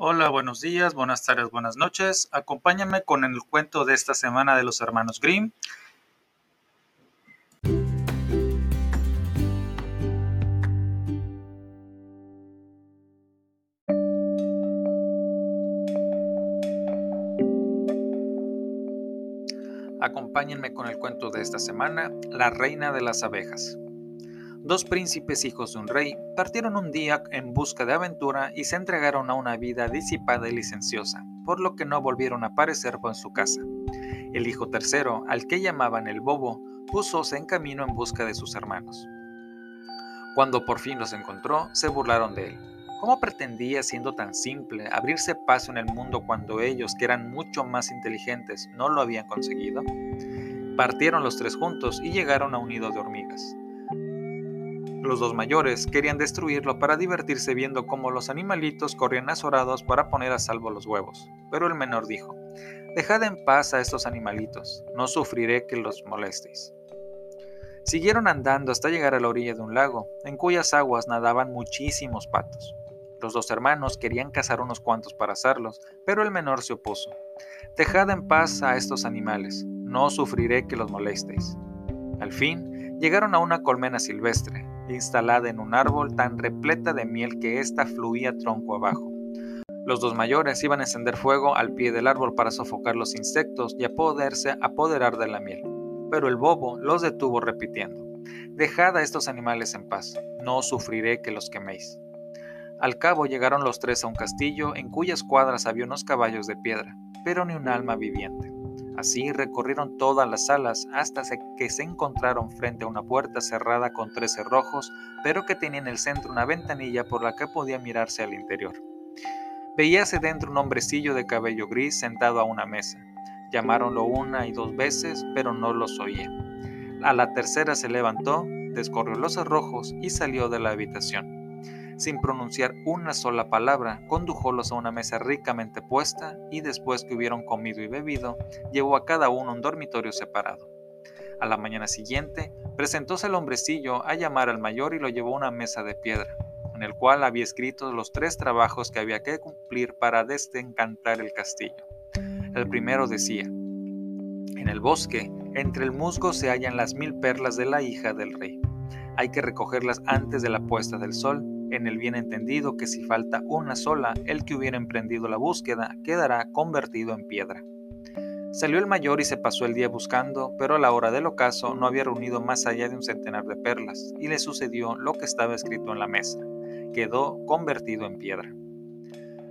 Hola, buenos días, buenas tardes, buenas noches. Acompáñame con el cuento de esta semana de los hermanos Grimm. Acompáñenme con el cuento de esta semana, La reina de las abejas. Dos príncipes hijos de un rey partieron un día en busca de aventura y se entregaron a una vida disipada y licenciosa, por lo que no volvieron a aparecer en su casa. El hijo tercero, al que llamaban el bobo, púsose en camino en busca de sus hermanos. Cuando por fin los encontró, se burlaron de él. ¿Cómo pretendía, siendo tan simple, abrirse paso en el mundo cuando ellos, que eran mucho más inteligentes, no lo habían conseguido? Partieron los tres juntos y llegaron a un nido de hormigas. Los dos mayores querían destruirlo para divertirse viendo cómo los animalitos corrían azorados para poner a salvo los huevos. Pero el menor dijo, Dejad en paz a estos animalitos, no sufriré que los molestéis. Siguieron andando hasta llegar a la orilla de un lago, en cuyas aguas nadaban muchísimos patos. Los dos hermanos querían cazar unos cuantos para asarlos, pero el menor se opuso. Dejad en paz a estos animales, no sufriré que los molestéis. Al fin, llegaron a una colmena silvestre, instalada en un árbol tan repleta de miel que ésta fluía tronco abajo. Los dos mayores iban a encender fuego al pie del árbol para sofocar los insectos y a poderse apoderar de la miel. Pero el bobo los detuvo repitiendo, Dejad a estos animales en paz, no sufriré que los queméis. Al cabo llegaron los tres a un castillo en cuyas cuadras había unos caballos de piedra, pero ni un alma viviente. Así recorrieron todas las salas hasta que se encontraron frente a una puerta cerrada con tres cerrojos, pero que tenía en el centro una ventanilla por la que podía mirarse al interior. Veíase dentro un hombrecillo de cabello gris sentado a una mesa. Llamaronlo una y dos veces, pero no los oía. A la tercera se levantó, descorrió los cerrojos y salió de la habitación sin pronunciar una sola palabra, condujólos a una mesa ricamente puesta y después que hubieron comido y bebido, llevó a cada uno un dormitorio separado. A la mañana siguiente, presentóse el hombrecillo a llamar al mayor y lo llevó a una mesa de piedra, en el cual había escrito los tres trabajos que había que cumplir para desencantar el castillo. El primero decía, en el bosque, entre el musgo se hallan las mil perlas de la hija del rey. Hay que recogerlas antes de la puesta del sol en el bien entendido que si falta una sola, el que hubiera emprendido la búsqueda quedará convertido en piedra. Salió el mayor y se pasó el día buscando, pero a la hora del ocaso no había reunido más allá de un centenar de perlas, y le sucedió lo que estaba escrito en la mesa. Quedó convertido en piedra.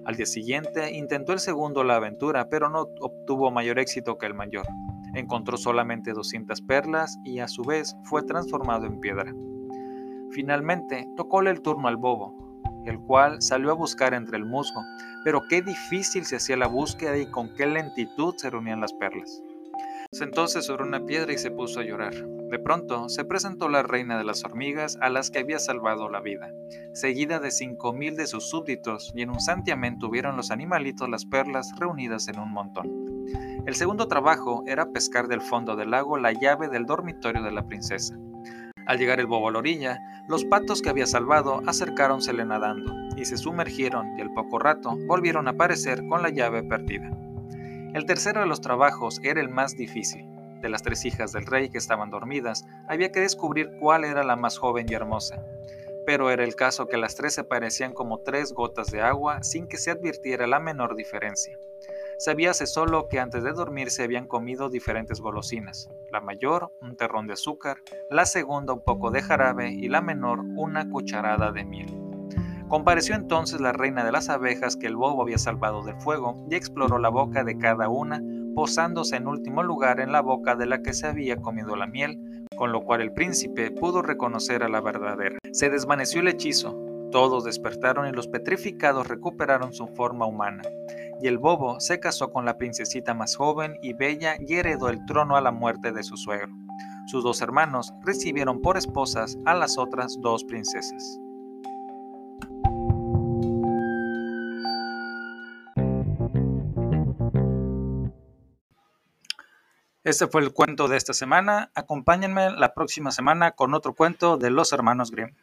Al día siguiente intentó el segundo la aventura, pero no obtuvo mayor éxito que el mayor. Encontró solamente 200 perlas y a su vez fue transformado en piedra. Finalmente, tocóle el turno al bobo, el cual salió a buscar entre el musgo, pero qué difícil se hacía la búsqueda y con qué lentitud se reunían las perlas. Sentóse sobre una piedra y se puso a llorar. De pronto se presentó la reina de las hormigas a las que había salvado la vida, seguida de cinco mil de sus súbditos, y en un santiamén tuvieron los animalitos las perlas reunidas en un montón. El segundo trabajo era pescar del fondo del lago la llave del dormitorio de la princesa. Al llegar el bobo a la orilla, los patos que había salvado acercáronsele nadando y se sumergieron y al poco rato volvieron a aparecer con la llave perdida. El tercero de los trabajos era el más difícil. De las tres hijas del rey que estaban dormidas, había que descubrir cuál era la más joven y hermosa. Pero era el caso que las tres se parecían como tres gotas de agua sin que se advirtiera la menor diferencia. Sabíase solo que antes de dormir se habían comido diferentes golosinas, la mayor un terrón de azúcar, la segunda un poco de jarabe y la menor una cucharada de miel. Compareció entonces la reina de las abejas que el bobo había salvado del fuego y exploró la boca de cada una, posándose en último lugar en la boca de la que se había comido la miel, con lo cual el príncipe pudo reconocer a la verdadera. Se desvaneció el hechizo, todos despertaron y los petrificados recuperaron su forma humana y el bobo se casó con la princesita más joven y bella y heredó el trono a la muerte de su suegro. Sus dos hermanos recibieron por esposas a las otras dos princesas. Este fue el cuento de esta semana. Acompáñenme la próxima semana con otro cuento de los hermanos Grimm.